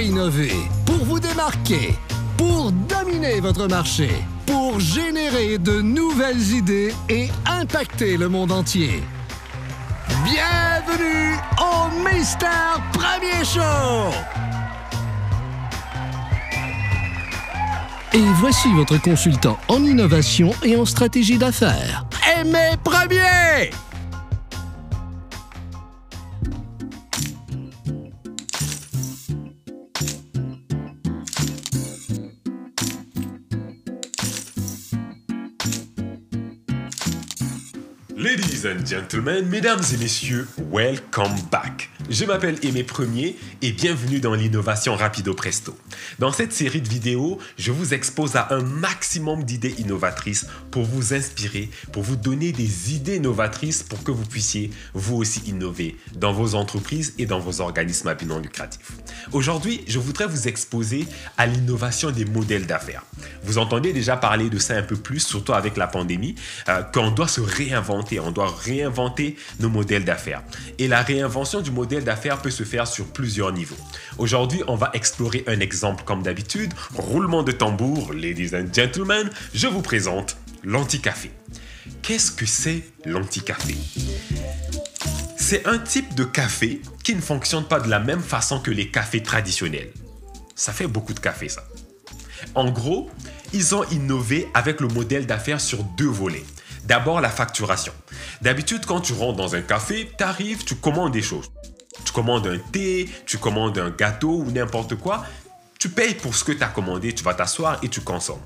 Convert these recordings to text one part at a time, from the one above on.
innover, pour vous démarquer, pour dominer votre marché, pour générer de nouvelles idées et impacter le monde entier. Bienvenue au Mister Premier Show! Et voici votre consultant en innovation et en stratégie d'affaires. Aimé Premier! Ladies and gentlemen, mesdames et messieurs, welcome back. Je m'appelle Aimé Premier et bienvenue dans l'innovation rapido presto. Dans cette série de vidéos, je vous expose à un maximum d'idées innovatrices pour vous inspirer, pour vous donner des idées novatrices pour que vous puissiez vous aussi innover dans vos entreprises et dans vos organismes à but non lucratif. Aujourd'hui, je voudrais vous exposer à l'innovation des modèles d'affaires. Vous entendez déjà parler de ça un peu plus, surtout avec la pandémie, euh, qu'on doit se réinventer, on doit réinventer nos modèles d'affaires. Et la réinvention du modèle d'affaires peut se faire sur plusieurs niveaux. Aujourd'hui, on va explorer un exemple comme d'habitude. Roulement de tambour, ladies and gentlemen, je vous présente l'anti-café. Qu'est-ce que c'est l'anti-café? C'est un type de café qui ne fonctionne pas de la même façon que les cafés traditionnels. Ça fait beaucoup de café, ça. En gros, ils ont innové avec le modèle d'affaires sur deux volets. D'abord, la facturation. D'habitude, quand tu rentres dans un café, tu arrives, tu commandes des choses. Tu commandes un thé, tu commandes un gâteau ou n'importe quoi. Tu payes pour ce que tu as commandé, tu vas t'asseoir et tu consommes.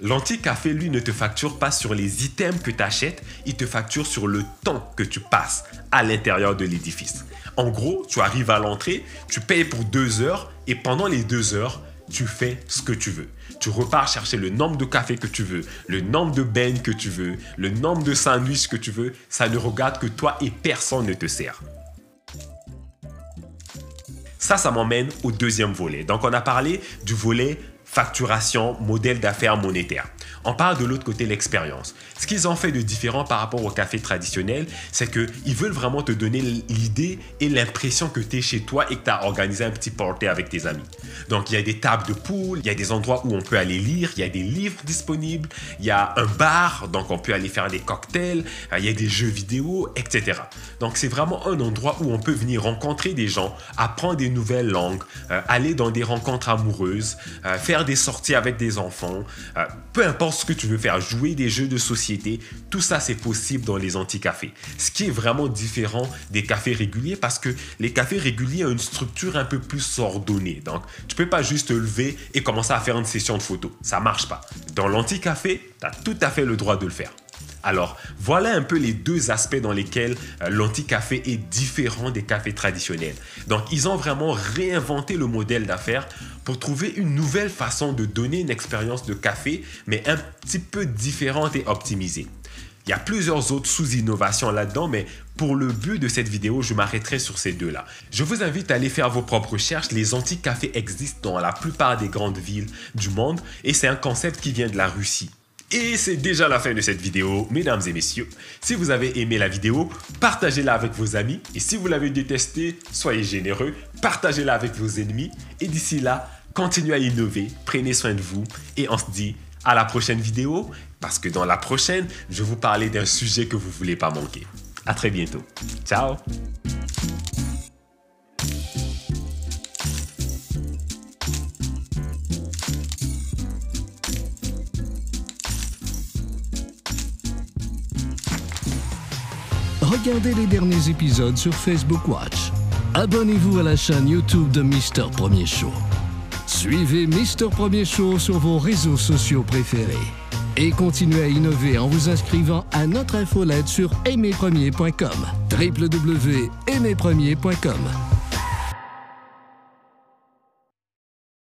L'anti-café, lui, ne te facture pas sur les items que tu achètes, il te facture sur le temps que tu passes à l'intérieur de l'édifice. En gros, tu arrives à l'entrée, tu payes pour deux heures et pendant les deux heures, tu fais ce que tu veux. Tu repars chercher le nombre de cafés que tu veux, le nombre de beignes que tu veux, le nombre de sandwichs que tu veux. Ça ne regarde que toi et personne ne te sert. Ça, ça m'emmène au deuxième volet. Donc, on a parlé du volet facturation, modèle d'affaires monétaire. On parle de l'autre côté l'expérience. Ce qu'ils ont fait de différent par rapport au café traditionnel, c'est qu'ils veulent vraiment te donner l'idée et l'impression que tu es chez toi et que tu as organisé un petit party avec tes amis. Donc, il y a des tables de poule, il y a des endroits où on peut aller lire, il y a des livres disponibles, il y a un bar, donc on peut aller faire des cocktails, il y a des jeux vidéo, etc. Donc, c'est vraiment un endroit où on peut venir rencontrer des gens, apprendre des nouvelles langues, euh, aller dans des rencontres amoureuses, euh, faire des sorties avec des enfants, euh, peu importe ce que tu veux faire, jouer des jeux de société, tout ça c'est possible dans les anti-cafés. Ce qui est vraiment différent des cafés réguliers parce que les cafés réguliers ont une structure un peu plus ordonnée. Donc, tu peux pas juste te lever et commencer à faire une session de photos. Ça marche pas. Dans l'anti-café, tu as tout à fait le droit de le faire. Alors, voilà un peu les deux aspects dans lesquels euh, l'anti-café est différent des cafés traditionnels. Donc, ils ont vraiment réinventé le modèle d'affaires pour trouver une nouvelle façon de donner une expérience de café, mais un petit peu différente et optimisée. Il y a plusieurs autres sous-innovations là-dedans, mais pour le but de cette vidéo, je m'arrêterai sur ces deux-là. Je vous invite à aller faire vos propres recherches. Les anti-cafés existent dans la plupart des grandes villes du monde et c'est un concept qui vient de la Russie. Et c'est déjà la fin de cette vidéo, mesdames et messieurs. Si vous avez aimé la vidéo, partagez-la avec vos amis. Et si vous l'avez détestée, soyez généreux, partagez-la avec vos ennemis. Et d'ici là, continuez à innover, prenez soin de vous. Et on se dit à la prochaine vidéo, parce que dans la prochaine, je vais vous parler d'un sujet que vous ne voulez pas manquer. À très bientôt. Ciao Regardez les derniers épisodes sur Facebook Watch. Abonnez-vous à la chaîne YouTube de Mister Premier Show. Suivez Mister Premier Show sur vos réseaux sociaux préférés. Et continuez à innover en vous inscrivant à notre infolette sur aimerpremier.com. www.aimerpremier.com